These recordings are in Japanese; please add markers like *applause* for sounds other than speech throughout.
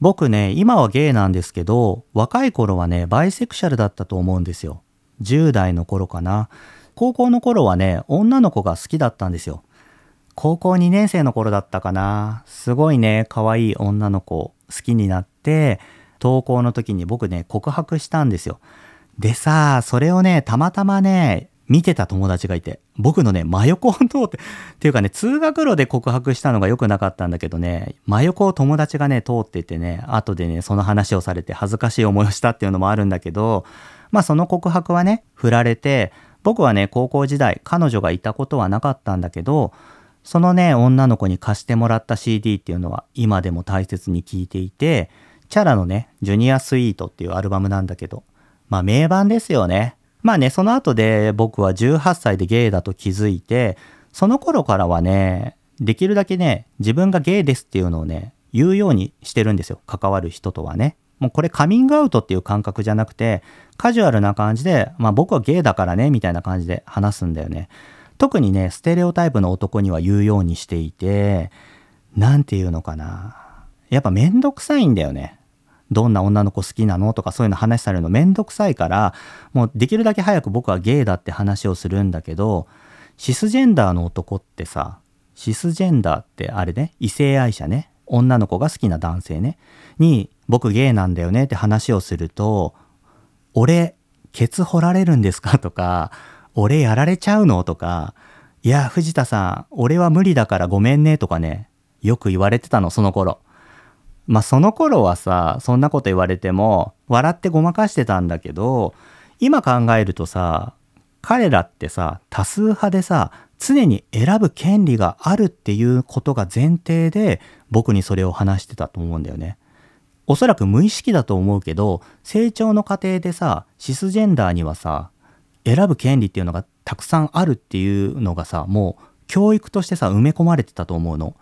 僕ね、今はゲイなんですけど、若い頃はね、バイセクシャルだったと思うんですよ。10代の頃かな。高校の頃はね、女の子が好きだったんですよ。高校2年生の頃だったかな。すごいね、可愛い女の子好きになって、登校の時に僕ね、告白したんですよ。でさ、それをね、たまたまね、見てた友達がいて、僕のね、真横を通って、っていうかね、通学路で告白したのが良くなかったんだけどね、真横を友達がね、通っててね、後でね、その話をされて恥ずかしい思いをしたっていうのもあるんだけど、まあその告白はね、振られて、僕はね、高校時代、彼女がいたことはなかったんだけど、そのね、女の子に貸してもらった CD っていうのは今でも大切に聴いていて、チャラのね、ジュニアスイートっていうアルバムなんだけど、まあ名盤ですよね。まあね、その後で僕は18歳でゲイだと気づいて、その頃からはね、できるだけね、自分がゲイですっていうのをね、言うようにしてるんですよ。関わる人とはね。もうこれカミングアウトっていう感覚じゃなくて、カジュアルな感じで、まあ僕はゲイだからね、みたいな感じで話すんだよね。特にね、ステレオタイプの男には言うようにしていて、なんていうのかな。やっぱめんどくさいんだよね。どんな女の子好きなのとかそういうの話されるのめんどくさいから、もうできるだけ早く僕はゲイだって話をするんだけど、シスジェンダーの男ってさ、シスジェンダーってあれね、異性愛者ね、女の子が好きな男性ね、に僕ゲイなんだよねって話をすると、俺、ケツ掘られるんですかとか、俺やられちゃうのとか、いや、藤田さん、俺は無理だからごめんねとかね、よく言われてたの、その頃。まあその頃はさ、そんなこと言われても、笑ってごまかしてたんだけど、今考えるとさ、彼らってさ、多数派でさ、常に選ぶ権利があるっていうことが前提で、僕にそれを話してたと思うんだよね。おそらく無意識だと思うけど、成長の過程でさ、シスジェンダーにはさ、選ぶ権利っていうのがたくさんあるっていうのがさ、もう教育としてさ、埋め込まれてたと思うの。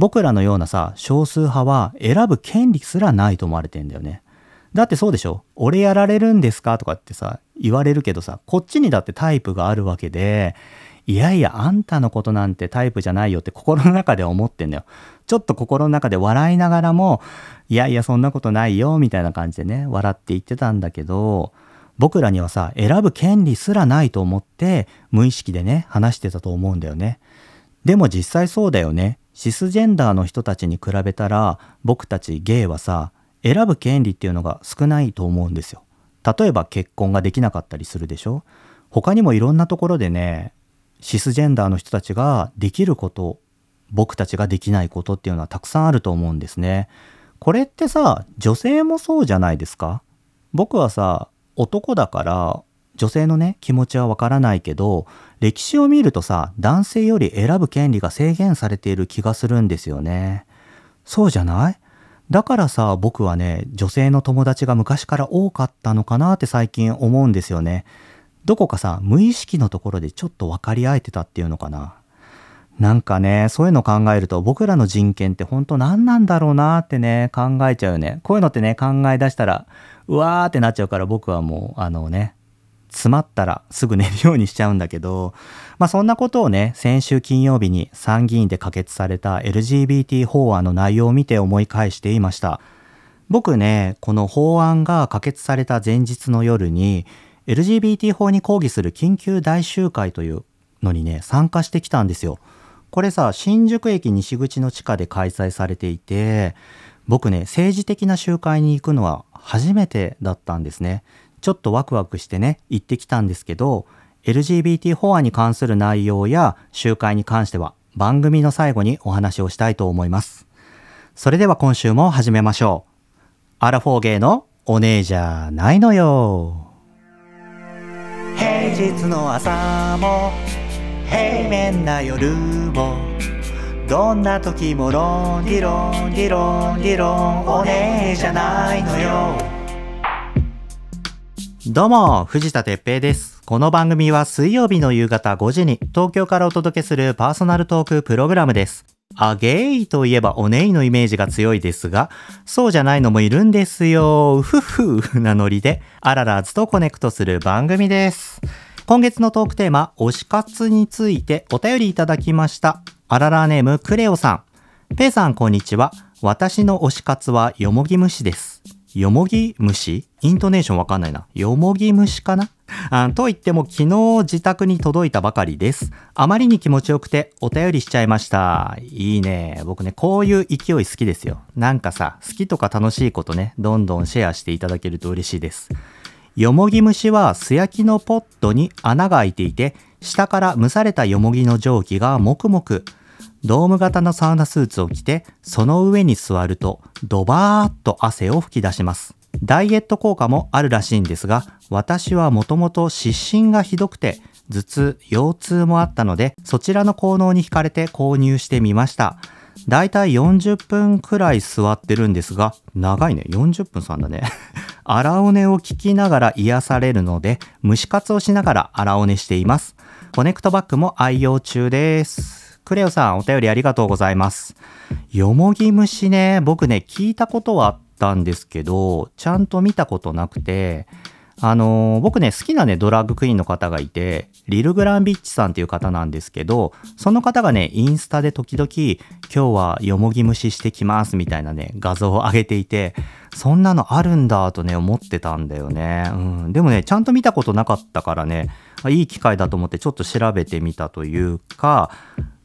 僕らのようなさ、少数派は選ぶ権利すらないと思われてんだよね。だってそうでしょ？俺やられるんですか？とかってさ、言われるけどさ、こっちにだってタイプがあるわけで、いやいや、あんたのことなんてタイプじゃないよって心の中で思ってんだよ。ちょっと心の中で笑いながらも、いやいや、そんなことないよ、みたいな感じでね、笑って言ってたんだけど、僕らにはさ、選ぶ権利すらないと思って、無意識でね、話してたと思うんだよね。でも実際そうだよね。シスジェンダーの人たちに比べたら僕たちゲイはさ選ぶ権利っていうのが少ないと思うんですよ。例えば結婚ができなかったりするでしょ他にもいろんなところでねシスジェンダーの人たちができること僕たちができないことっていうのはたくさんあると思うんですね。これってさ女性もそうじゃないですか僕はさ男だから女性のね気持ちはわからないけど歴史を見るとさ男性より選ぶ権利が制限されている気がするんですよね。そうじゃない？だからさ僕はね女性の友達が昔から多かったのかなって最近思うんですよね。どこかさ無意識のところでちょっと分かり合えてたっていうのかな。なんかねそういうの考えると僕らの人権って本当何なんだろうなってね考えちゃうよね。こういうのってね考え出したらうわーってなっちゃうから僕はもうあのね詰まったらすぐ寝るようにしちゃうんだけど、まあそんなことをね、先週金曜日に参議院で可決された LGBT 法案の内容を見て思い返していました。僕ね、この法案が可決された前日の夜に、LGBT 法に抗議する緊急大集会というのにね、参加してきたんですよ。これさ、新宿駅西口の地下で開催されていて、僕ね、政治的な集会に行くのは初めてだったんですね。ちょっとワクワクしてね、行ってきたんですけど、LGBT 法案に関する内容や集会に関しては番組の最後にお話をしたいと思います。それでは今週も始めましょう。アラフォーゲーのお姉じゃないのよ。平日の朝も平面な夜もどんな時もロンリロンリロンリロンお姉じゃないのよ。どうも、藤田哲平です。この番組は水曜日の夕方5時に東京からお届けするパーソナルトークプログラムです。あゲイといえばオネエのイメージが強いですが、そうじゃないのもいるんですよ。うふふなノリで、アララーズとコネクトする番組です。今月のトークテーマ、推し活についてお便りいただきました。アララーネームクレオさん。ペイさんこんにちは。私の推し活はよもぎ虫です。よもぎ虫？イントネーションわかんないな。よもぎ虫かな？と言っても昨日自宅に届いたばかりです。あまりに気持ちよくてお便りしちゃいました。いいね。僕ね、こういう勢い好きですよ。なんかさ、好きとか楽しいことね、どんどんシェアしていただけると嬉しいです。よもぎ虫は素焼きのポットに穴が開いていて、下から蒸されたよもぎの蒸気がもくもく。ドーム型のサウナスーツを着て、その上に座ると、ドバーッと汗を吹き出します。ダイエット効果もあるらしいんですが、私はもともと湿疹がひどくて、頭痛、腰痛もあったので、そちらの効能に惹かれて購入してみました。だいたい40分くらい座ってるんですが、長いね。40分さんだね。*laughs* 荒尾根を聞きながら癒されるので、蒸し活をしながら荒尾根しています。コネクトバッグも愛用中です。クレオさん、お便りありがとうございます。よもぎ虫ね、僕ね、聞いたことはあったんですけど、ちゃんと見たことなくて、あのー僕ね、好きなね、ドラッグクイーンの方がいて、リル・グランビッチさんっていう方なんですけど、その方がね、インスタで時々、今日はよもぎ虫してきますみたいなね、画像を上げていて、そんなのあるんだとね、思ってたんだよね。うん。でもね、ちゃんと見たことなかったからね、いい機会だと思ってちょっと調べてみたというか、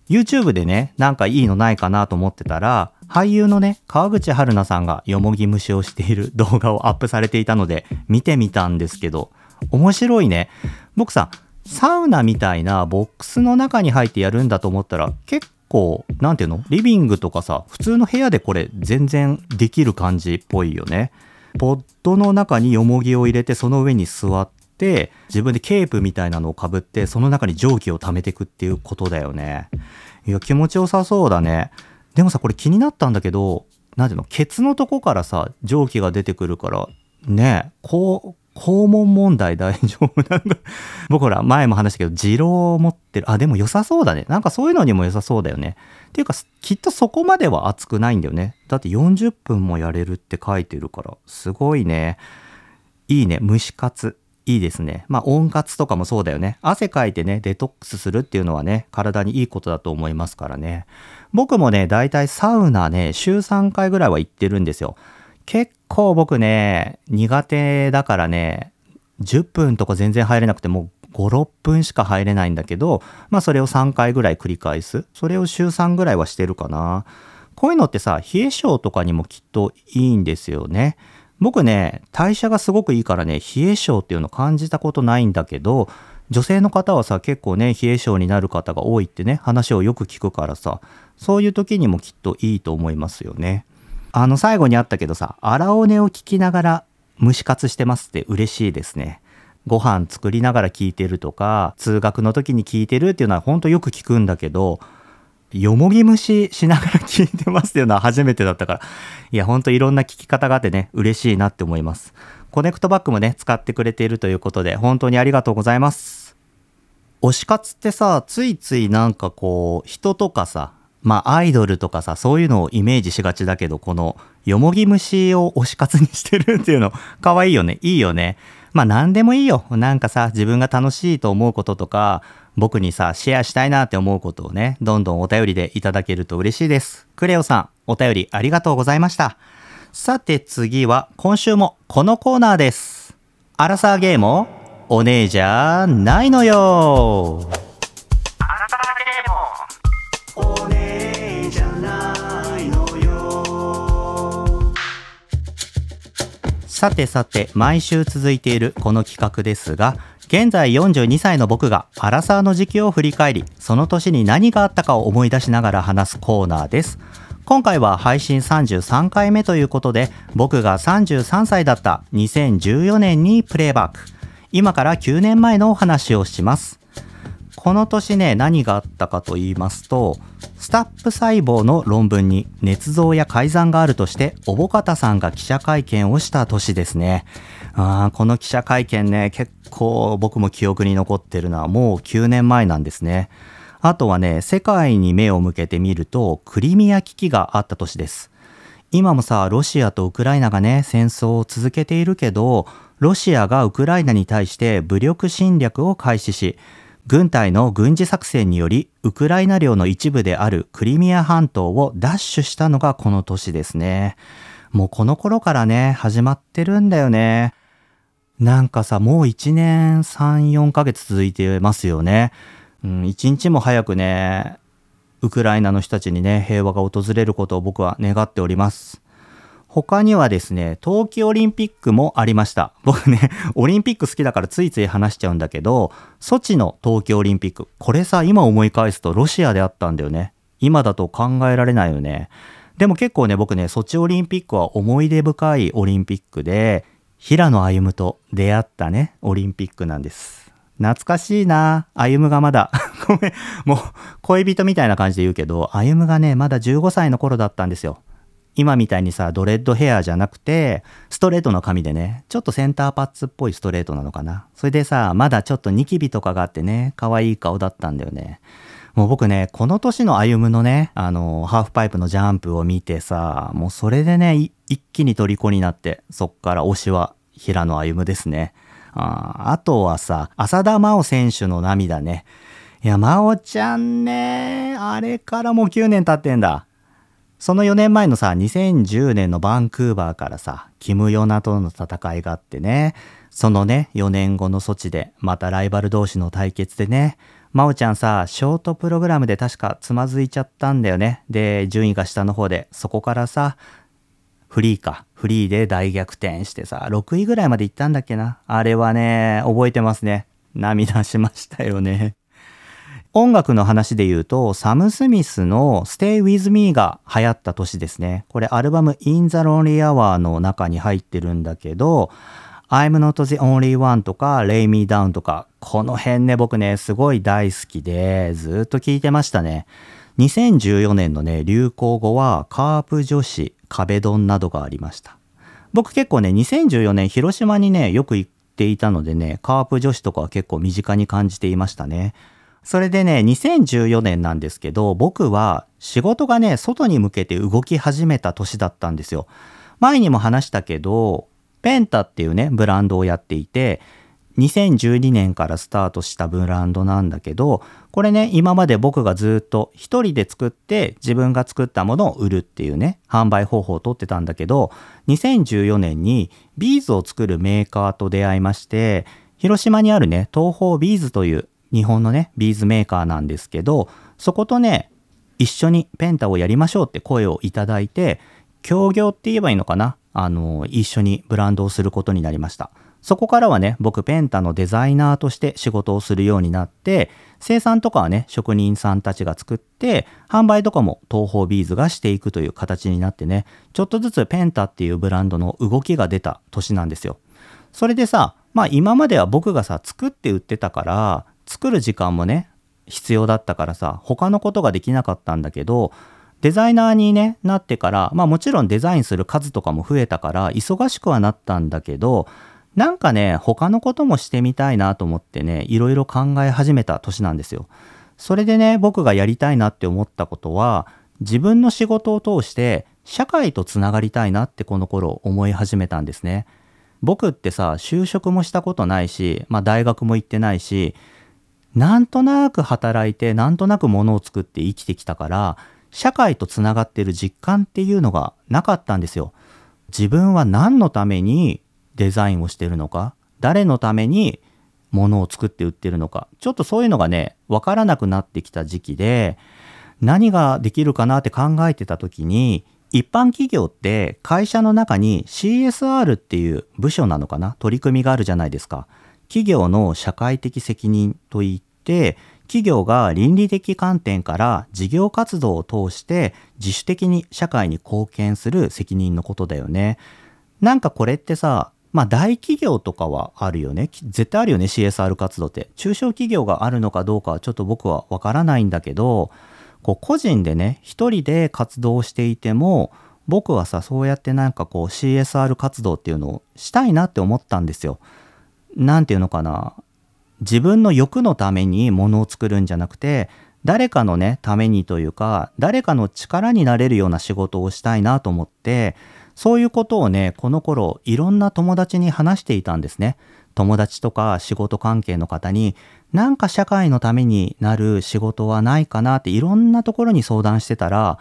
YouTube でね、なんかいいのないかなと思ってたら、俳優のね、川口春奈さんがよもぎ虫をしている動画をアップされていたので、見てみたんですけど、面白いね。僕さ、サウナみたいなボックスの中に入ってやるんだと思ったら、結構、なんていうの？リビングとかさ、普通の部屋でこれ全然できる感じっぽいよね。ポッドの中によもぎを入れて、その上に座って、自分でケープみたいなのをかぶって、その中に蒸気を溜めていくっていうことだよね。いや、気持ちよさそうだね。でもさ、これ気になったんだけど、なんていうの、ケツのとこからさ、蒸気が出てくるから、ねえ、こう、肛門問題 *laughs* 大丈夫なんだ。僕ら、前も話したけど、二郎を持ってる。あ、でも良さそうだね。なんかそういうのにも良さそうだよね。っていうか、きっとそこまでは熱くないんだよね。だって40分もやれるって書いてるから、すごいね。いいね。蒸し活。いいですね。まあ温活とかもそうだよね。汗かいてね、デトックスするっていうのはね、体にいいことだと思いますからね。僕もね、だいたいサウナね、週3回ぐらいは行ってるんですよ。結構僕ね、苦手だからね、10分とか全然入れなくてもう5、6分しか入れないんだけど、まあそれを3回ぐらい繰り返す。それを週3ぐらいはしてるかな。こういうのってさ、冷え性とかにもきっといいんですよね。僕ね、代謝がすごくいいからね、冷え性っていうの感じたことないんだけど、女性の方はさ、結構ね、冷え性になる方が多いってね、話をよく聞くからさ、そういう時にもきっといいと思いますよね。あの、最後にあったけどさ、荒尾根を聞きながら蒸し活してますって嬉しいですね。ご飯作りながら聞いてるとか、通学の時に聞いてるっていうのは本当よく聞くんだけど、よもぎ虫しながら聞いてますっていうのは初めてだったから。いや、ほんといろんな聞き方があってね、嬉しいなって思います。コネクトバッグもね、使ってくれているということで、本当にありがとうございます。推し活ってさ、ついついなんかこう、人とかさ、まあアイドルとかさ、そういうのをイメージしがちだけど、この、よもぎ虫を推し活にしてるっていうの、可愛いよね。いいよね。まあ何でもいいよ。なんかさ、自分が楽しいと思うこととか、僕にさ、シェアしたいなって思うことをね、どんどんお便りでいただけると嬉しいです。クレオさん、お便りありがとうございました。さて次は、今週もこのコーナーです。アラサーゲームお姉じゃないのよお姉じゃないのよさてさて毎週続いているこの企画ですが現在42歳の僕がアラサーの時期を振り返りその年に何があったかを思い出しながら話すコーナーです。今回は配信33回目ということで僕が33歳だった2014年にプレイバック。今から9年前のお話をします。この年ね何があったかと言いますとスタップ細胞の論文に捏造や改ざんがあるとして小保方さんが記者会見をした年ですね。あーこの記者会見ね結構僕も記憶に残ってるのはもう9年前なんですね。あとはね世界に目を向けてみるとクリミア危機があった年です。今もさロシアとウクライナがね戦争を続けているけどロシアがウクライナに対して武力侵略を開始し軍隊の軍事作戦によりウクライナ領の一部であるクリミア半島を奪取したのがこの年ですね。もうこの頃からね、始まってるんだよね。なんかさ、もう1年3、4ヶ月続いてますよね。うん、一日も早くね、ウクライナの人たちにね、平和が訪れることを僕は願っております。他にはですね、冬季オリンピックもありました。*laughs* 僕ね、オリンピック好きだからついつい話しちゃうんだけど、ソチの冬季オリンピック。これさ、今思い返すとロシアであったんだよね。今だと考えられないよね。でも結構ね、僕ね、ソチオリンピックは思い出深いオリンピックで、平野歩夢と出会ったね、オリンピックなんです。懐かしいな歩夢がまだ。*laughs* ごめん。もう、恋人みたいな感じで言うけど、歩夢がね、まだ15歳の頃だったんですよ。今みたいにさ、ドレッドヘアじゃなくて、ストレートの髪でね、ちょっとセンターパッツっぽいストレートなのかな。それでさ、まだちょっとニキビとかがあってね、可愛い顔だったんだよね。もう僕ね、この年の歩夢のね、あの、ハーフパイプのジャンプを見てさ、もうそれでね、一気に虜になって、そっから推しは平野歩夢ですね。ああとはさ、浅田真央選手の涙ね。いや、真央ちゃんね、あれからもう9年経ってんだ。その4年前のさ、2010年のバンクーバーからさ、キム・ヨナとの戦いがあってね、そのね、4年後の措置で、またライバル同士の対決でね、真央ちゃんさ、ショートプログラムで確かつまずいちゃったんだよね。で、順位が下の方で、そこからさ、フリーか。フリーで大逆転してさ、6位ぐらいまで行ったんだっけな。あれはね、覚えてますね。涙しましたよね。音楽の話で言うと、サム・スミスの Stay With Me が流行った年ですね。これアルバム In the Lonely Hour の中に入ってるんだけど、I'm Not the Only One とか Lay Me Down とか、この辺ね、僕ね、すごい大好きで、ずっと聴いてましたね。2014年のね、流行語は、カープ女子、壁ドンなどがありました。僕結構ね、2014年広島にね、よく行っていたのでね、カープ女子とかは結構身近に感じていましたね。それでね、2014年なんですけど、僕は仕事がね、外に向けて動き始めた年だったんですよ。前にも話したけど、ペンタっていうね、ブランドをやっていて、2012年からスタートしたブランドなんだけど、これね、今まで僕がずっと一人で作って自分が作ったものを売るっていうね、販売方法をとってたんだけど、2014年にビーズを作るメーカーと出会いまして、広島にあるね、トーホービーズという日本のね、ビーズメーカーなんですけど、そことね、一緒にペンタをやりましょうって声をいただいて、協業って言えばいいのかな？あの、一緒にブランドをすることになりました。そこからはね、僕ペンタのデザイナーとして仕事をするようになって、生産とかはね、職人さんたちが作って、販売とかも東方ビーズがしていくという形になってね、ちょっとずつペンタっていうブランドの動きが出た年なんですよ。それでさ、まあ今までは僕がさ、作って売ってたから、作る時間もね必要だったからさ他のことができなかったんだけどデザイナーに、ね、なってからまあもちろんデザインする数とかも増えたから忙しくはなったんだけどなんかね他のこともしてみたいなと思ってねいろいろ考え始めた年なんですよ。それでね僕がやりたいなって思ったことは自分の仕事を通して社会とつながりたいなってこの頃思い始めたんですね。僕ってさ就職もしたことないし、まあ、大学も行ってないしなんとなく働いてなんとなく物を作って生きてきたから社会とつながってる実感っていうのがなかったんですよ。自分は何のためにデザインをしてるのか誰のために物を作って売ってるのかちょっとそういうのがね分からなくなってきた時期で何ができるかなって考えてた時に一般企業って会社の中に CSR っていう部署なのかな？取り組みがあるじゃないですか。企業の社会的責任といっ企業が倫理的観点から事業活動を通して自主的に社会に貢献する責任のことだよね。なんかこれってさ、まあ大企業とかはあるよね。絶対あるよね CSR 活動って。中小企業があるのかどうかはちょっと僕はわからないんだけど、こう個人でね、一人で活動していても、僕はさ、そうやってなんかこう CSR 活動っていうのをしたいなって思ったんですよ。何て言うのかな自分の欲のためにものを作るんじゃなくて誰かのねためにというか誰かの力になれるような仕事をしたいなと思ってそういうことをねこの頃いろんな友達に話していたんですね。友達とか仕事関係の方になんか社会のためになる仕事はないかなっていろんなところに相談してたら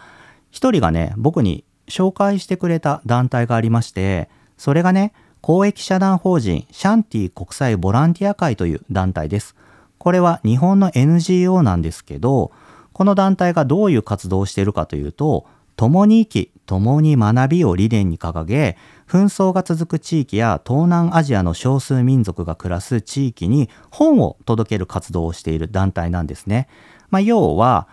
一人がね僕に紹介してくれた団体がありましてそれがね公益社団法人シャンティ国際ボランティア会という団体です。これは日本の NGO なんですけどこの団体がどういう活動をしているかというと共に生き共に学びを理念に掲げ紛争が続く地域や東南アジアの少数民族が暮らす地域に本を届ける活動をしている団体なんですね。まあ、要は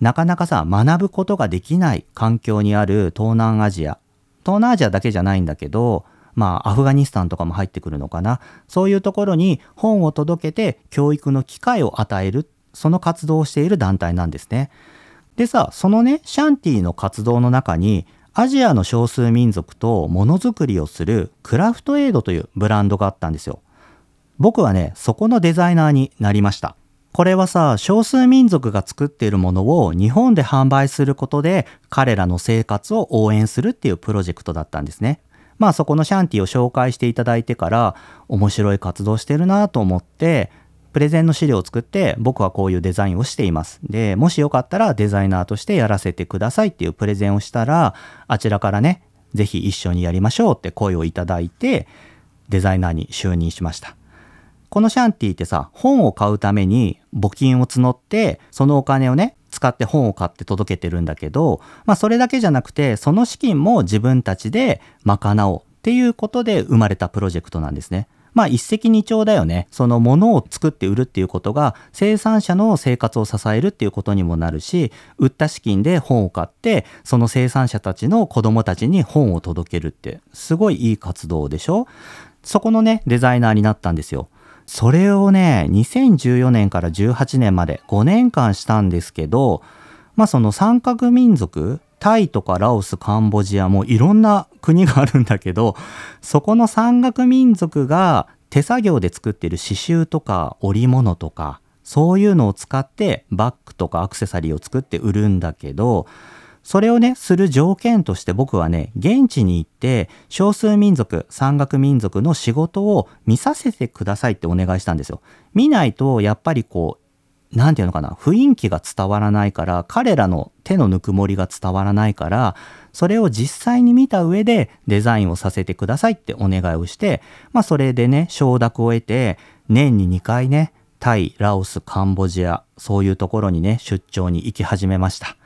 なかなかさ学ぶことができない環境にある東南アジア東南アジアだけじゃないんだけどまあアフガニスタンとかも入ってくるのかなそういうところに本を届けて教育の機会を与えるその活動をしている団体なんですね。でさそのねシャンティの活動の中にアジアの少数民族とものづくりをするクラフトエイドというブランドがあったんですよ。僕はね、そこのデザイナーになりました。これはさ、少数民族が作っているものを日本で販売することで彼らの生活を応援するっていうプロジェクトだったんですね。まあそこのシャンティを紹介していただいてから面白い活動してるなと思ってプレゼンの資料を作って僕はこういうデザインをしています。で、もしよかったらデザイナーとしてやらせてくださいっていうプレゼンをしたら、あちらからね、ぜひ一緒にやりましょうって声をいただいて、デザイナーに就任しました。このシャンティってさ、本を買うために募金を募って、そのお金をね、使って本を買って届けてるんだけど、まあそれだけじゃなくて、その資金も自分たちで賄おうっていうことで生まれたプロジェクトなんですね。まあ一石二鳥だよね。そのものを作って売るっていうことが生産者の生活を支えるっていうことにもなるし、売った資金で本を買って、その生産者たちの子供たちに本を届けるって、すごいいい活動でしょ？そこのね、デザイナーになったんですよ。それをね、2014年から18年まで5年間したんですけど、まあその三角民族、タイとかラオス、カンボジアもいろんな国があるんだけど、そこの山岳民族が手作業で作ってる刺繍とか織物とか、そういうのを使ってバッグとかアクセサリーを作って売るんだけど、それをね、する条件として僕はね、現地に行って少数民族、山岳民族の仕事を見させてくださいってお願いしたんですよ。見ないとやっぱりこう、何て言うのかな雰囲気が伝わらないから彼らの手のぬくもりが伝わらないからそれを実際に見た上でデザインをさせてくださいってお願いをしてまあそれでね承諾を得て年に2回ねタイラオスカンボジアそういうところにね出張に行き始めました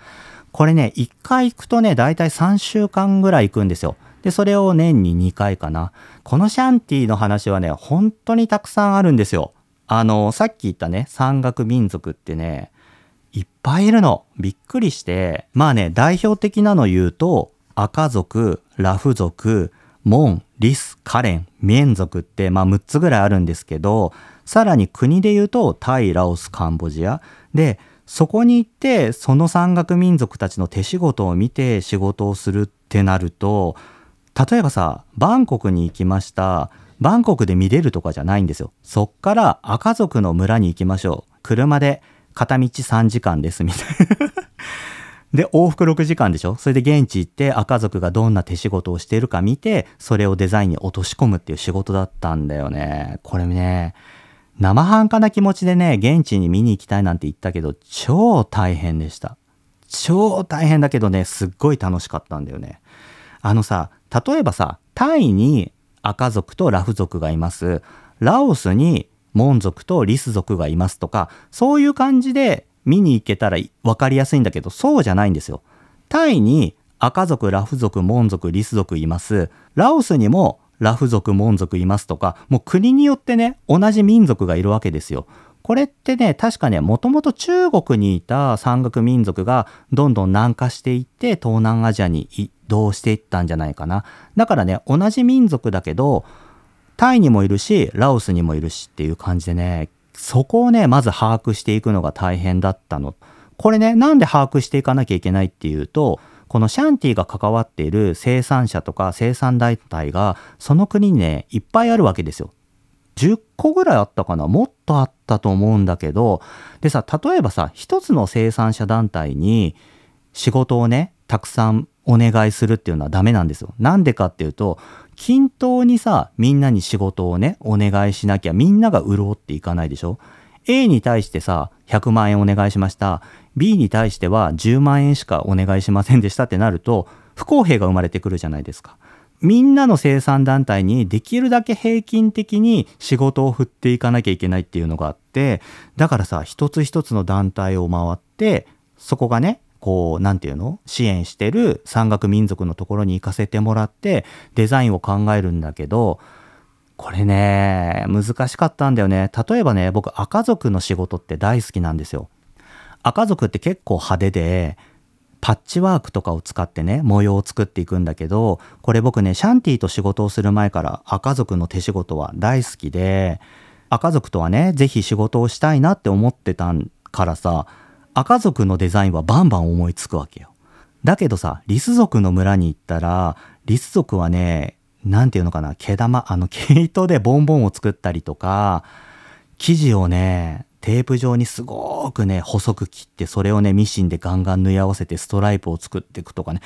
これね1回行くとねだいたい3週間ぐらい行くんですよでそれを年に2回かなこのシャンティの話はね本当にたくさんあるんですよあの、さっき言ったね、山岳民族ってね、いっぱいいるの。びっくりして。まあね、代表的なの言うと、赤族、ラフ族、モン、リス、カレン、ミェン族って、まあ6つぐらいあるんですけど、さらに国で言うと、タイ、ラオス、カンボジア。で、そこに行って、その山岳民族たちの手仕事を見て仕事をするってなると、例えばさ、バンコクに行きました。バンコクで見れるとかじゃないんですよ。そっから赤族の村に行きましょう。車で片道3時間ですみたいな *laughs* で、往復6時間でしょ？それで現地行って赤族がどんな手仕事をしているか見て、それをデザインに落とし込むっていう仕事だったんだよね。これね、生半可な気持ちでね、現地に見に行きたいなんて言ったけど、超大変でした。超大変だけどね、すっごい楽しかったんだよね。あのさ、例えばさ、タイに赤族とラフ族がいます。ラオスにモン族とリス族がいますとか、そういう感じで見に行けたら分かりやすいんだけど、そうじゃないんですよ。タイに赤族、ラフ族、モン族、リス族います。ラオスにもラフ族、モン族いますとか、もう国によってね、同じ民族がいるわけですよ。これってね、確かね、もともと中国にいた山岳民族がどんどん南下していって東南アジアに移動していったんじゃないかな。だからね、同じ民族だけど、タイにもいるし、ラオスにもいるしっていう感じでね、そこをね、まず把握していくのが大変だったの。これね、なんで把握していかなきゃいけないっていうと、このシャンティが関わっている生産者とか生産団体がその国にね、いっぱいあるわけですよ。10個ぐらいあったかなもっとあったと思うんだけど、でさ、例えばさ、一つの生産者団体に仕事をね、たくさんお願いするっていうのはダメなんですよ。なんでかっていうと、均等にさ、みんなに仕事をね、お願いしなきゃみんなが潤っていかないでしょ A に対してさ、100万円お願いしました。B に対しては10万円しかお願いしませんでしたってなると、不公平が生まれてくるじゃないですか。みんなの生産団体にできるだけ平均的に仕事を振っていかなきゃいけないっていうのがあって、だからさ、一つ一つの団体を回って、そこがね、こう、なんていうの？支援してる山岳民族のところに行かせてもらって、デザインを考えるんだけど、これね、難しかったんだよね。例えばね、僕赤族の仕事って大好きなんですよ。赤族って結構派手で、パッチワークとかを使ってね、模様を作っていくんだけど、これ僕ね、シャンティと仕事をする前から赤族の手仕事は大好きで、赤族とはね、ぜひ仕事をしたいなって思ってたからさ、赤族のデザインはバンバン思いつくわけよ。だけどさ、リス族の村に行ったら、リス族はね、なんていうのかな、毛玉、あの毛糸でボンボンを作ったりとか、生地をね、テープ状にすごくね、細く切って、それをね、ミシンでガンガン縫い合わせてストライプを作っていくとかね、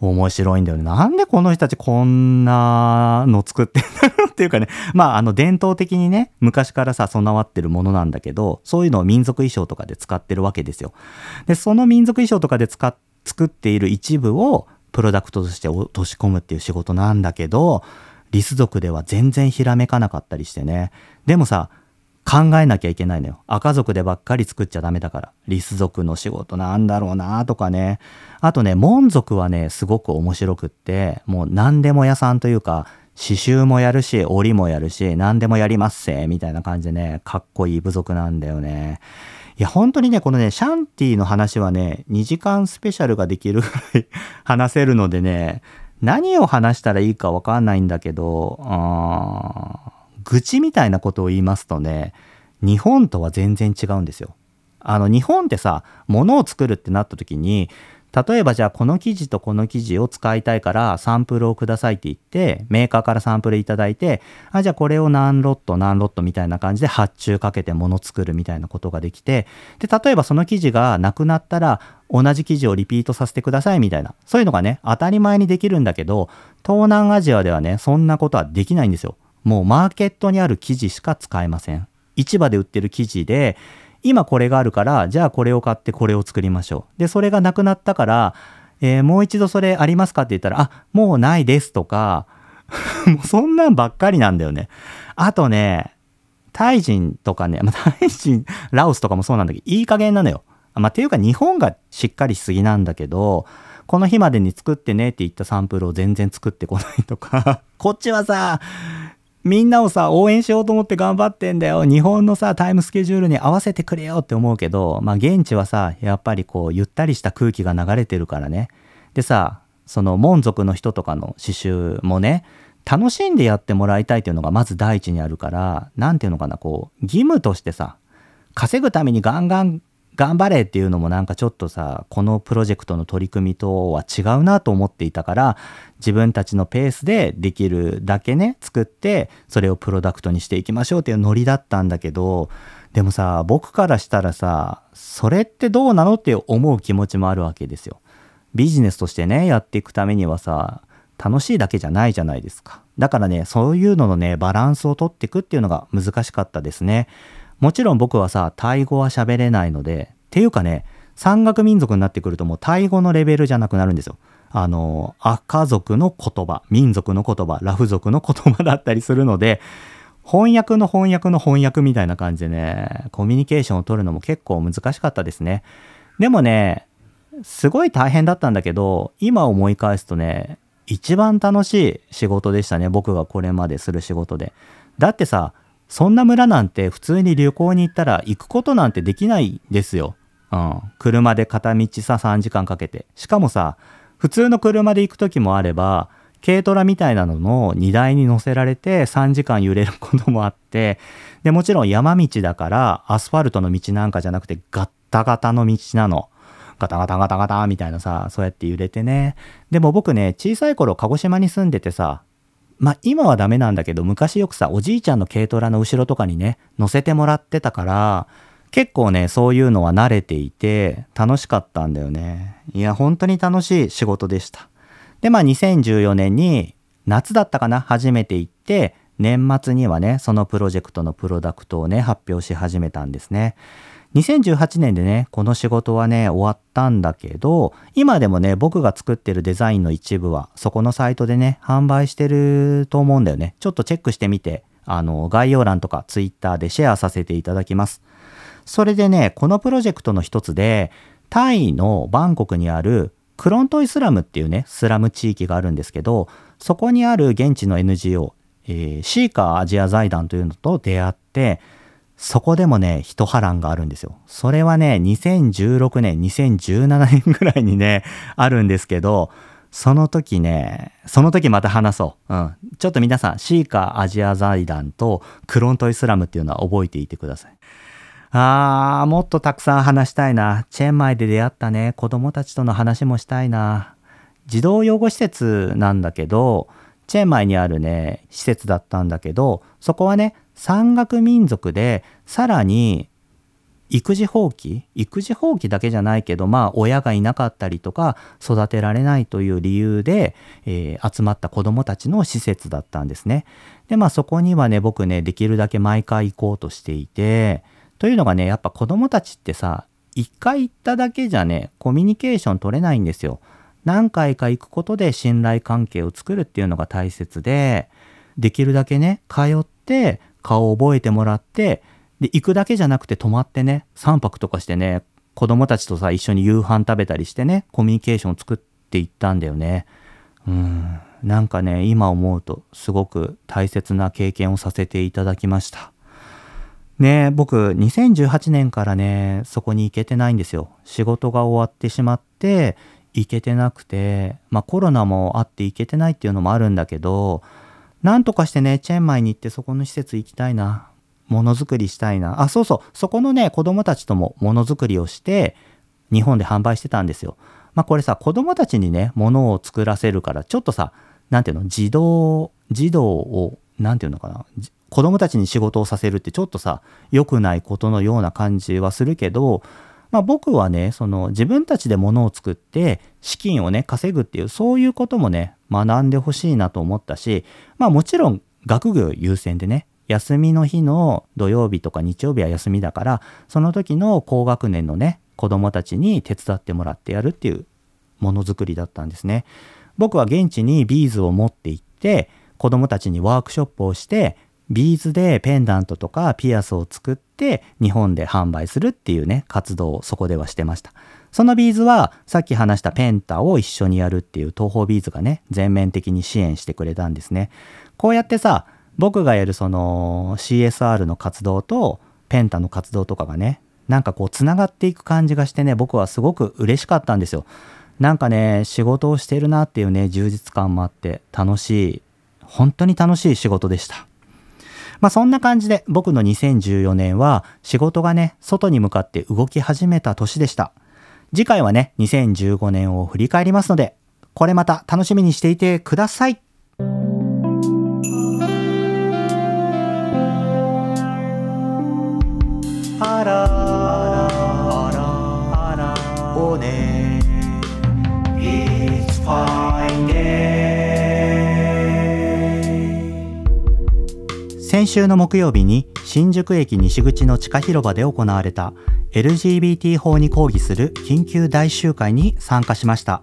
面白いんだよね。なんでこの人たちこんなの作ってんだろうっていうかね、まあ、あの、伝統的にね、昔からさ、備わってるものなんだけど、そういうのを民族衣装とかで使ってるわけですよ。で、その民族衣装とかで使っ作っている一部をプロダクトとして落とし込むっていう仕事なんだけど、リス族では全然ひらめかなかったりしてね。でもさ、考えなきゃいけないのよ。赤族でばっかり作っちゃダメだから。リス族の仕事なんだろうなとかね。あとね、門族はね、すごく面白くって、もう何でも屋さんというか、刺繍もやるし、織りもやるし、何でもやりますせ、みたいな感じでね、かっこいい部族なんだよね。いや、本当にね、このね、シャンティの話はね、2時間スペシャルができるぐらい *laughs* 話せるのでね、何を話したらいいかわかんないんだけど、あ愚痴みたいなことを言いますとね、日本とは全然違うんですよ。あの、日本ってさ、物を作るってなった時に、例えばじゃあこの生地とこの生地を使いたいからサンプルをくださいって言ってメーカーからサンプルいただいてあじゃあこれを何ロット何ロットみたいな感じで発注かけて物作るみたいなことができてで例えばその生地がなくなったら同じ生地をリピートさせてくださいみたいなそういうのがね当たり前にできるんだけど東南アジアではねそんなことはできないんですよもうマーケットにある生地しか使えません。市場で売ってる生地で、今これがあるから、じゃあこれを買ってこれを作りましょう。で、それがなくなったから、えー、もう一度それありますかって言ったら、あ、もうないですとか、*laughs* もうそんなんばっかりなんだよね。あとね、タイ人とかね、まあ、タイ人、ラオスとかもそうなんだけど、いい加減なのよ。まあ、っていうか日本がしっかりしすぎなんだけど、この日までに作ってねって言ったサンプルを全然作ってこないとか、*laughs* こっちはさ、みんなをさ、応援しようと思って頑張ってんだよ。日本のさ、タイムスケジュールに合わせてくれよって思うけど、まあ現地はさ、やっぱりこう、ゆったりした空気が流れてるからね。でさ、その門族の人とかの刺繍もね、楽しんでやってもらいたいっていうのがまず第一にあるから、なんていうのかな、こう、義務としてさ、稼ぐためにガンガン頑張れっていうのもなんかちょっとさこのプロジェクトの取り組みとは違うなと思っていたから自分たちのペースでできるだけね作ってそれをプロダクトにしていきましょうっていうノリだったんだけどでもさ僕からしたらさそれってどうなのって思う気持ちもあるわけですよ。ビジネスとしてねやっていくためにはさ楽しいだけじゃないじゃないですか。だからねそういうののねバランスをとっていくっていうのが難しかったですね。もちろん僕はさ、タイ語は喋れないので、っていうかね、山岳民族になってくるともうタイ語のレベルじゃなくなるんですよ。あの、赤族の言葉、民族の言葉、ラフ族の言葉だったりするので、翻訳の翻訳の翻訳みたいな感じでね、コミュニケーションを取るのも結構難しかったですね。でもね、すごい大変だったんだけど、今思い返すとね、一番楽しい仕事でしたね。僕がこれまでする仕事で。だってさ、そんな村なんて普通に旅行に行ったら行くことなんてできないですよ。うん。車で片道さ3時間かけて。しかもさ、普通の車で行く時もあれば、軽トラみたいなのの荷台に乗せられて3時間揺れることもあって、で、もちろん山道だからアスファルトの道なんかじゃなくてガッタガタの道なの。ガタガタガタガタみたいなさ、そうやって揺れてね。でも僕ね、小さい頃鹿児島に住んでてさ、まあ今はダメなんだけど、昔よくさ、おじいちゃんの軽トラの後ろとかにね、乗せてもらってたから、結構ね、そういうのは慣れていて、楽しかったんだよね。いや、本当に楽しい仕事でした。でまあ2014年に夏だったかな初めて行って年末にはねそのプロジェクトのプロダクトをね発表し始めたんですね。2018年でねこの仕事はね終わったんだけど今でもね僕が作ってるデザインの一部はそこのサイトでね販売してると思うんだよね。ちょっとチェックしてみてあの概要欄とか Twitter でシェアさせていただきます。それでねこのプロジェクトの一つでタイのバンコクにあるクロントイスラムっていうねスラム地域があるんですけどそこにある現地の NGO、えー、シーカーアジア財団というのと出会ってそこでもね、一波乱があるんですよ。それはね、2016年、2017年ぐらいにね、*laughs* あるんですけど、その時ね、その時また話そう。うん。ちょっと皆さん、シーカーアジア財団とクロントイスラムっていうのは覚えていてください。あー、もっとたくさん話したいな。チェンマイで出会ったね、子供たちとの話もしたいな。児童養護施設なんだけど、チェンマイにあるね、施設だったんだけど、そこはね、山岳民族でさらに育児放棄育児放棄だけじゃないけどまあ親がいなかったりとか育てられないという理由で、えー、集まった子どもたちの施設だったんですね。でまあそこにはね僕ねできるだけ毎回行こうとしていてというのがねやっぱ子どもたちってさ一回行っただけじゃねコミュニケーション取れないんですよ。何回か行くことで信頼関係を作るっていうのが大切でできるだけね通って顔を覚えてもらってで行くだけじゃなくて泊まってね3泊とかしてね子供たちとさ一緒に夕飯食べたりしてねコミュニケーションを作っていったんだよね。うん。なんかね今思うとすごく大切な経験をさせていただきました。ね僕2018年からねそこに行けてないんですよ。仕事が終わってしまって行けてなくてまあコロナもあって行けてないっていうのもあるんだけどなんとかしてね、チェンマイに行ってそこの施設行きたいな。ものづくりしたいな。あ、そうそう。そこのね、子供たちともものづくりをして、日本で販売してたんですよ。まあこれさ、子供たちにね、ものを作らせるから、ちょっとさ、なんていうの、児童、児童を、なんていうのかな。子供たちに仕事をさせるってちょっとさ、良くないことのような感じはするけど、まあ、僕はねその自分たちで物を作って資金をね稼ぐっていうそういうこともね学んでほしいなと思ったしまあもちろん学業優先でね休みの日の土曜日とか日曜日は休みだからその時の高学年のね子供たちに手伝ってもらってやるっていうものづくりだったんですね。僕は現地にビーズを持って行って子供たちにワークショップをしてビーズでペンダントとかピアスを作って日本で販売するっていうね活動をそこではしてました。そのビーズはさっき話したペンタを一緒にやるっていうトーホービーズがね全面的に支援してくれたんですね。こうやってさ僕がやるその CSR の活動とペンタの活動とかがねなんかこうつながっていく感じがしてね僕はすごく嬉しかったんですよ。なんかね仕事をしてるなっていうね充実感もあって楽しい。本当に楽しい仕事でした。まあそんな感じで僕の2014年は仕事がね、外に向かって動き始めた年でした。次回はね、2015年を振り返りますので、これまた楽しみにしていてください。あら先週の木曜日に新宿駅西口の地下広場で行われた LGBT 法に抗議する緊急大集会に参加しました。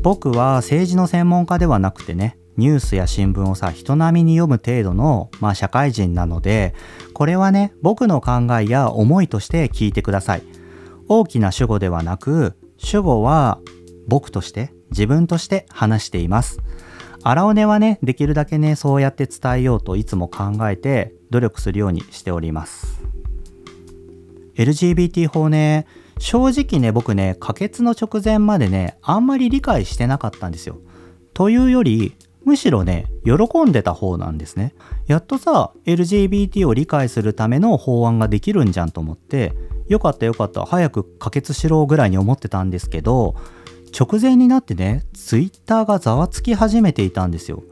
僕は政治の専門家ではなくてねニュースや新聞をさ人並みに読む程度の、まあ、社会人なのでこれはね僕の考えや思いとして聞いてください。大きな主語ではなく主語は僕として自分として話しています。荒尾根はねできるだけねそうやって伝えようといつも考えて努力するようにしております。LGBT 法ね正直ね僕ね可決の直前までねあんまり理解してなかったんですよ。というよりむしろね喜んでた方なんですね。やっとさ LGBT を理解するための法案ができるんじゃんと思ってよかったよかった早く可決しろぐらいに思ってたんですけど直前になってねツイッターがざわつき始めていたんですよ。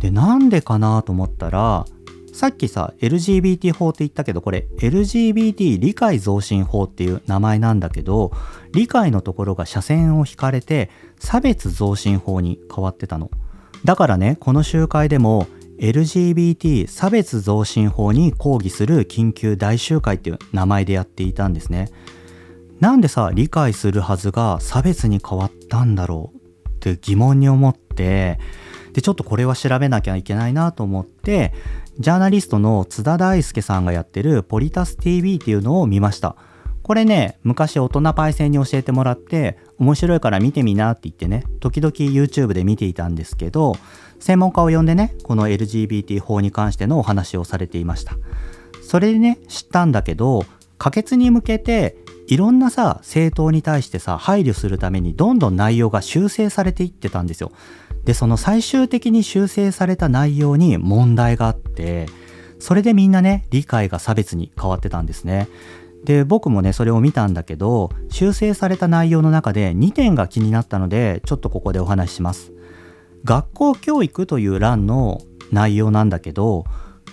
でなんでかなと思ったらさっきさ LGBT 法って言ったけどこれ LGBT 理解増進法っていう名前なんだけど理解のところが斜線を引かれて差別増進法に変わってたの。だからねこの集会でも LGBT 差別増進法に抗議する緊急大集会っていう名前でやっていたんですね。なんでさ理解するはずが差別に変わったんだろうって疑問に思ってでちょっとこれは調べなきゃいけないなと思ってジャーナリストの津田大介さんがやってるポリタス TV っていうのを見ました。これね昔大人パイセンに教えてもらって面白いから見てみなって言ってね時々 YouTube で見ていたんですけど専門家を呼んでねこの LGBT 法に関してのお話をされていました。それでね知ったんだけど可決に向けていろんなさ政党に対してさ配慮するためにどんどん内容が修正されていってたんですよ。でその最終的に修正された内容に問題があってそれでみんなね理解が差別に変わってたんですね。で僕もねそれを見たんだけど修正された内容の中で2点が気になったのでちょっとここでお話しします。学校教育という欄の内容なんだけど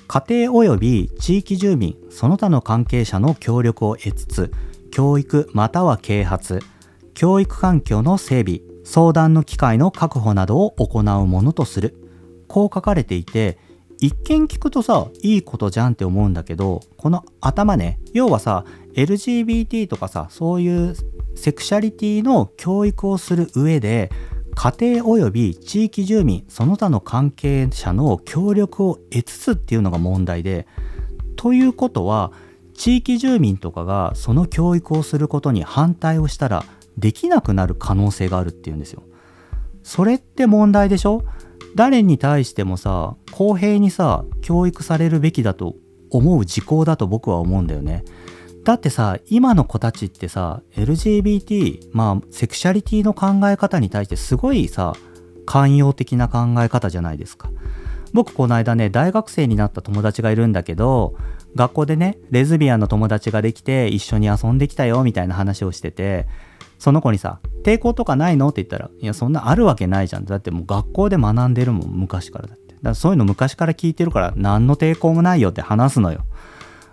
家庭及び地域住民その他の関係者の協力を得つつ教育または啓発教育環境の整備相談の機会の確保などを行うものとする。こう書かれていて一見聞くとさいいことじゃんって思うんだけどこの頭ね要はさ LGBT とかさそういうセクシャリティの教育をする上で家庭及び地域住民その他の関係者の協力を得つつっていうのが問題でということは地域住民とかがその教育をすることに反対をしたらできなくなる可能性があるっていうんですよ。それって問題でしょ？誰に対してもさ公平にさ教育されるべきだと思う事項だと僕は思うんだよね。だってさ今の子たちってさ LGBT まあセクシャリティの考え方に対してすごいさ寛容的な考え方じゃないですか僕この間ね大学生になった友達がいるんだけど学校でねレズビアンの友達ができて一緒に遊んできたよみたいな話をしててその子にさ抵抗とかないの？って言ったらいやそんなあるわけないじゃんだってもう学校で学んでるもん昔からだって。だからそういうの昔から聞いてるから何の抵抗もないよって話すのよ。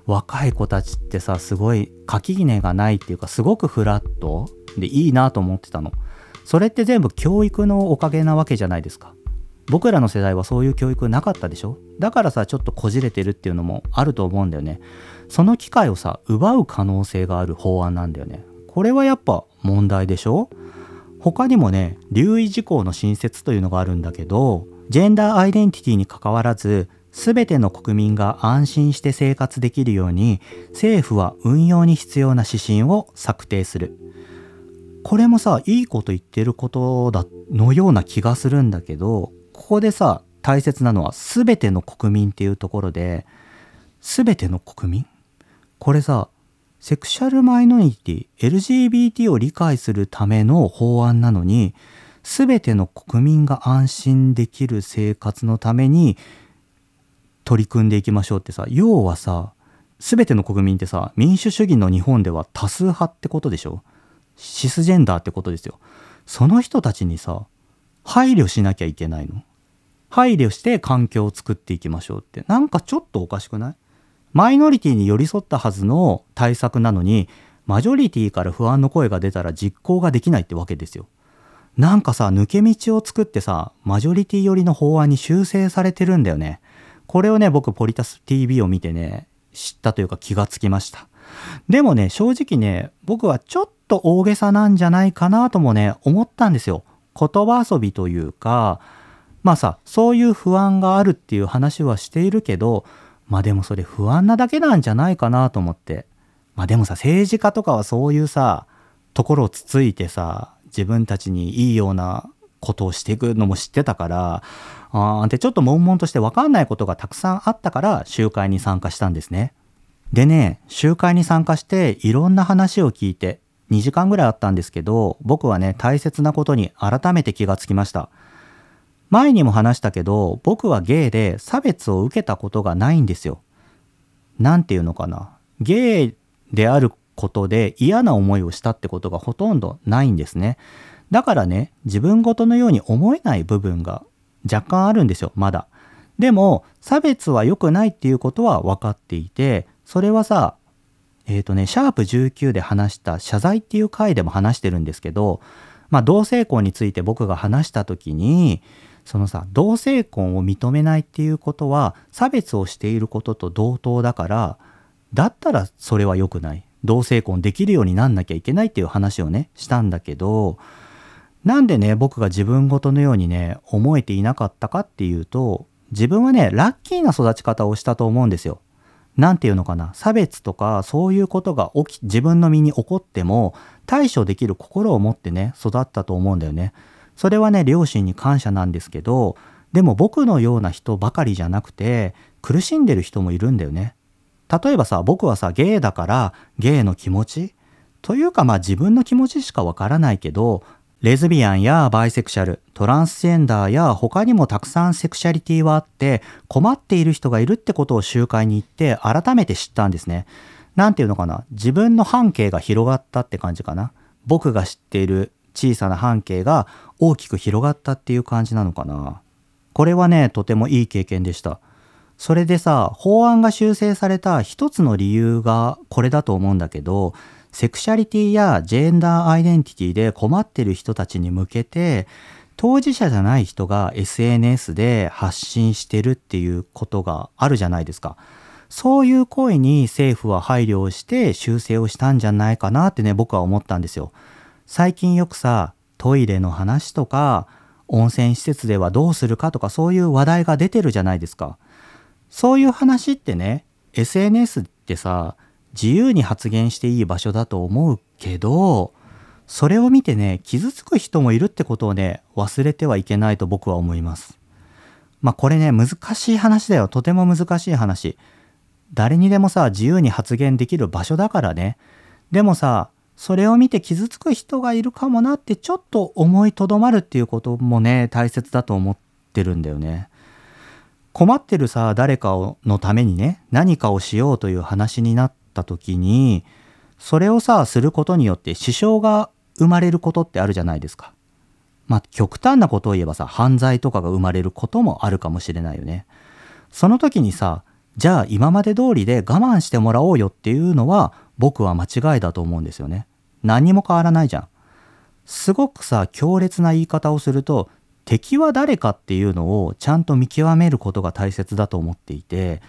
若い子たちってさすごい垣根がないっていうかすごくフラットでいいなと思ってたの。それって全部教育のおかげなわけじゃないですか。僕らの世代はそういう教育なかったでしょ？だからさちょっとこじれてるっていうのもあると思うんだよね。その機会をさ奪う可能性がある法案なんだよね。これはやっぱ問題でしょ？他にもね留意事項の新設というのがあるんだけどジェンダーアイデンティティにかかわらず全ての国民が安心して生活できるように政府は運用に必要な指針を策定する。これもさいいこと言ってることだのような気がするんだけどここでさ大切なのは全ての国民っていうところで全ての国民？これさセクシャルマイノリティ LGBT を理解するための法案なのに全ての国民が安心できる生活のために取り組んでいきましょうってさ要はさ全ての国民ってさ民主主義の日本では多数派ってことでしょ？シスジェンダーってことですよ。その人たちにさ配慮しなきゃいけないの。配慮して環境を作っていきましょうってなんかちょっとおかしくない？マイノリティに寄り添ったはずの対策なのにマジョリティから不安の声が出たら実行ができないってわけですよなんかさ抜け道を作ってさマジョリティ寄りの法案に修正されてるんだよねこれをね、僕、ポリタス TV を見てね、知ったというか気がつきました。でもね、正直ね、僕はちょっと大げさなんじゃないかなともね、思ったんですよ。言葉遊びというか、まあさ、そういう不安があるっていう話はしているけど、まあでもそれ不安なだけなんじゃないかなと思って。まあでもさ、政治家とかはそういうさ、ところをつついてさ、自分たちにいいようなことをしていくのも知ってたから、あで、ちょっと悶々として分かんないことがたくさんあったから集会に参加したんですね。でね、集会に参加していろんな話を聞いて、2時間ぐらいあったんですけど、僕はね、大切なことに改めて気がつきました。前にも話したけど、僕はゲイで差別を受けたことがないんですよ。なんていうのかな。ゲイであることで嫌な思いをしたってことがほとんどないんですね。だからね、自分ごとのように思えない部分が若干あるんですよ、まだ。でも差別は良くないっていうことは分かっていてそれはさえっ、ー、とねシャープ19で話した謝罪っていう回でも話してるんですけどまあ同性婚について僕が話した時にそのさ同性婚を認めないっていうことは差別をしていることと同等だからだったらそれは良くない同性婚できるようになんなきゃいけないっていう話をねしたんだけどなんでね僕が自分ごとのようにね思えていなかったかっていうと自分はねラッキーな育ち方をしたと思うんですよ。なんていうのかな？差別とかそういうことが起き自分の身に起こっても対処できる心を持ってね育ったと思うんだよね。それはね両親に感謝なんですけどでも僕のような人ばかりじゃなくて苦しんでる人もいるんだよね。例えばさ僕はさゲイだからゲイの気持ち？というかまあ自分の気持ちしかわからないけどレズビアンやバイセクシャル、トランスジェンダーや他にもたくさんセクシャリティはあって困っている人がいるってことを集会に行って改めて知ったんですね。なんていうのかな？自分の半径が広がったって感じかな。僕が知っている小さな半径が大きく広がったっていう感じなのかな。これはね、とてもいい経験でした。それでさ、法案が修正された一つの理由がこれだと思うんだけど、セクシャリティやジェンダーアイデンティティで困ってる人たちに向けて当事者じゃない人が SNS で発信してるっていうことがあるじゃないですか。そういう声に政府は配慮をして修正をしたんじゃないかなってね僕は思ったんですよ。最近よくさトイレの話とか温泉施設ではどうするかとかそういう話題が出てるじゃないですか。そういう話ってね SNS ってさ自由に発言していい場所だと思うけどそれを見てね傷つく人もいるってことをね忘れてはいけないと僕は思います。まあこれね難しい話だよ。とても難しい話。誰にでもさ自由に発言できる場所だからね。でもさそれを見て傷つく人がいるかもなってちょっと思いとどまるっていうこともね大切だと思ってるんだよね困ってるさ誰かのためにね何かをしようという話になっった時にそれをさすることによって支障が生まれることってあるじゃないですか。まあ極端なことを言えばさ犯罪とかが生まれることもあるかもしれないよね。その時にさじゃあ今まで通りで我慢してもらおうよっていうのは僕は間違いだと思うんですよね。何も変わらないじゃん。すごくさ強烈な言い方をすると敵は誰かっていうのをちゃんと見極めることが大切だと思っていて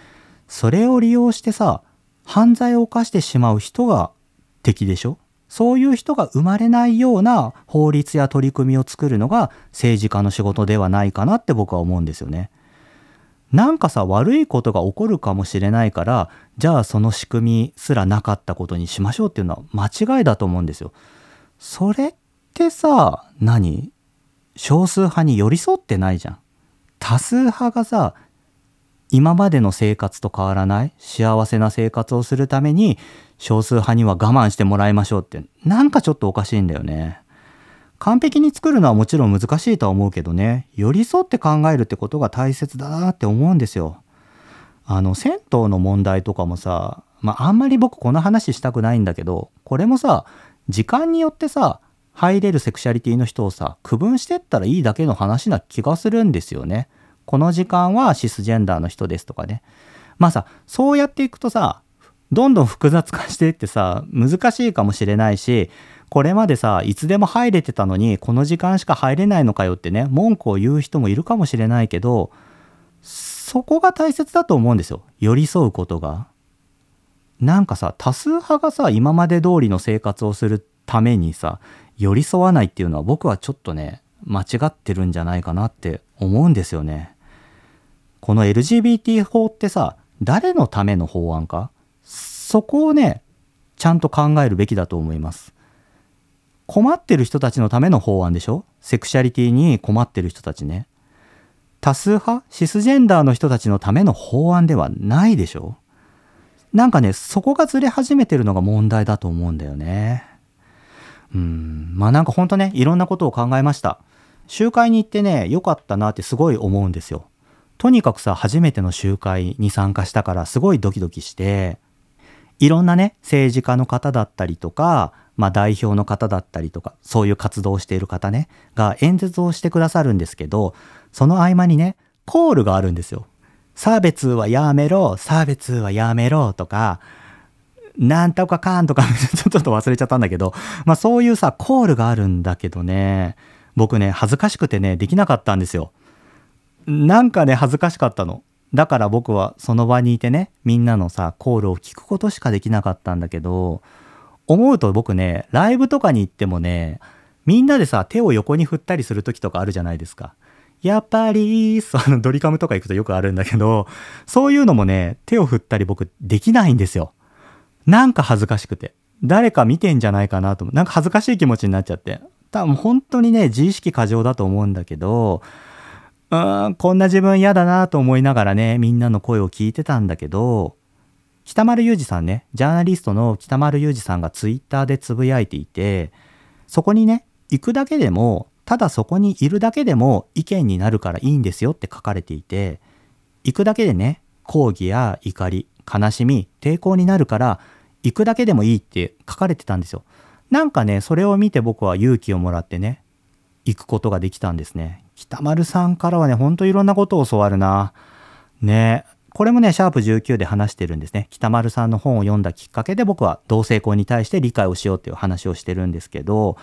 それを利用してさ犯罪を犯してしまう人が敵でしょ？そういう人が生まれないような法律や取り組みを作るのが政治家の仕事ではないかなって僕は思うんですよね。なんかさ悪いことが起こるかもしれないからじゃあその仕組みすらなかったことにしましょうっていうのは間違いだと思うんですよ。それってさ何？少数派に寄り添ってないじゃん。多数派がさ今までの生活と変わらない？幸せな生活をするために少数派には我慢してもらいましょうってなんかちょっとおかしいんだよね。完璧に作るのはもちろん難しいとは思うけどね寄り添って考えるってことが大切だなって思うんですよ。あの銭湯の問題とかもさまああんまり僕この話したくないんだけどこれもさ時間によってさ入れるセクシャリティの人をさ区分してったらいいだけの話な気がするんですよね。この時間はシスジェンダーの人ですとかね。まあさ、そうやっていくとさ、どんどん複雑化していってさ、難しいかもしれないし、これまでさ、いつでも入れてたのに、この時間しか入れないのかよってね、文句を言う人もいるかもしれないけど、そこが大切だと思うんですよ。寄り添うことが。なんかさ、多数派がさ、今まで通りの生活をするためにさ、寄り添わないっていうのは僕はちょっとね、間違ってるんじゃないかなって思うんですよね。この LGBT 法ってさ誰のための法案か？そこをねちゃんと考えるべきだと思います困ってる人たちのための法案でしょ？セクシャリティに困ってる人たちね。多数派？シスジェンダーの人たちのための法案ではないでしょ？なんかねそこがずれ始めてるのが問題だと思うんだよね。うん。まあなんかほんとねいろんなことを考えました。集会に行ってね良かったなってすごい思うんですよ。とにかくさ、初めての集会に参加したからすごいドキドキして、いろんなね、政治家の方だったりとか、まあ代表の方だったりとか、そういう活動をしている方ね、が演説をしてくださるんですけど、その合間にね、コールがあるんですよ。差別はやめろ、差別はやめろとか、なんとかかんとか *laughs* ちょっと忘れちゃったんだけど、まあそういうさ、コールがあるんだけどね、僕ね、恥ずかしくてね、できなかったんですよ。なんかね、恥ずかしかったの。だから僕はその場にいてね、みんなのさ、コールを聞くことしかできなかったんだけど、思うと僕ね、ライブとかに行ってもね、みんなでさ、手を横に振ったりする時とかあるじゃないですか。やっぱり、そのドリカムとか行くとよくあるんだけど、そういうのもね、手を振ったり僕できないんですよ。なんか恥ずかしくて。誰か見てんじゃないかなと。なんか恥ずかしい気持ちになっちゃって。多分本当にね、自意識過剰だと思うんだけど、うーん、こんな自分嫌だなと思いながらね、みんなの声を聞いてたんだけど、北丸裕二さんね、ジャーナリストの北丸裕二さんがツイッターでつぶやいていて、そこにね、行くだけでもただそこにいるだけでも意見になるからいいんですよって書かれていて行くだけでね抗議や怒り悲しみ抵抗になるから行くだけでもいいって書かれてたんですよ。なんかねそれを見て僕は勇気をもらってね行くことができたんですね。北丸さんからはねほんといろんなことを教わるな。ねえこれもねシャープ19で話してるんですね北丸さんの本を読んだきっかけで僕は同性婚に対して理解をしようっていう話をしてるんですけど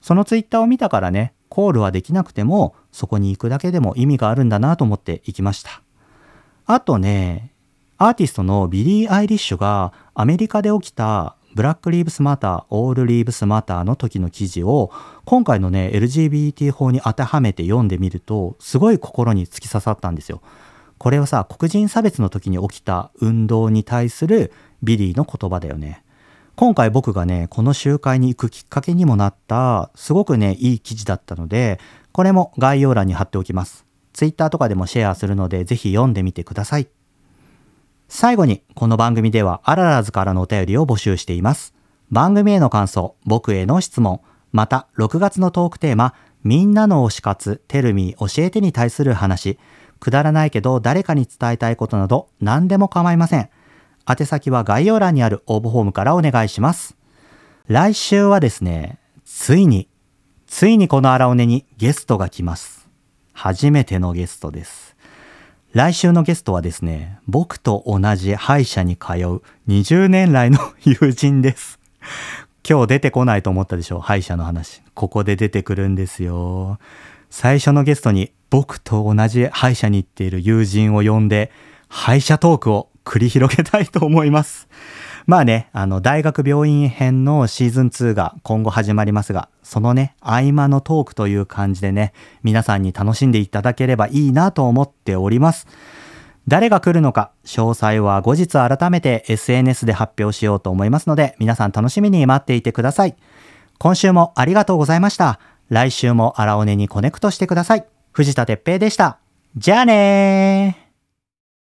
そのツイッターを見たからね、コールはできなくても、そこに行くだけでも意味があるんだなと思って行きました。あとね、アーティストのビリー・アイリッシュがアメリカで起きた Black Lives Matter、All Lives Matter の時の記事を今回のね、LGBT 法に当てはめて読んでみると、すごい心に突き刺さったんですよ。これはさ、黒人差別の時に起きた運動に対するビリーの言葉だよね。今回僕がね、この集会に行くきっかけにもなった、すごくね、いい記事だったので、これも概要欄に貼っておきます。Twitter とかでもシェアするので、ぜひ読んでみてください。最後に、この番組では、あららずからのお便りを募集しています。番組への感想、僕への質問、また、6月のトークテーマ、みんなの推し活、テルミー教えてに対する話、くだらないけど誰かに伝えたいことなど何でも構いません。宛先は概要欄にある応募フォームからお願いします。来週はですね、ついに、ついにこの荒尾根にゲストが来ます。初めてのゲストです。来週のゲストはですね、僕と同じ歯医者に通う20年来の友人です。今日出てこないと思ったでしょう歯医者の話。ここで出てくるんですよ。最初のゲストに僕と同じ歯医者に行っている友人を呼んで、歯医者トークを繰り広げたいと思います。*laughs* まあね、あの、大学病院編のシーズン2が今後始まりますが、そのね、合間のトークという感じでね、皆さんに楽しんでいただければいいなと思っております。誰が来るのか、詳細は後日改めて SNS で発表しようと思いますので、皆さん楽しみに待っていてください。今週もありがとうございました。来週も荒尾根にコネクトしてください。藤田哲平でした。じゃあねー。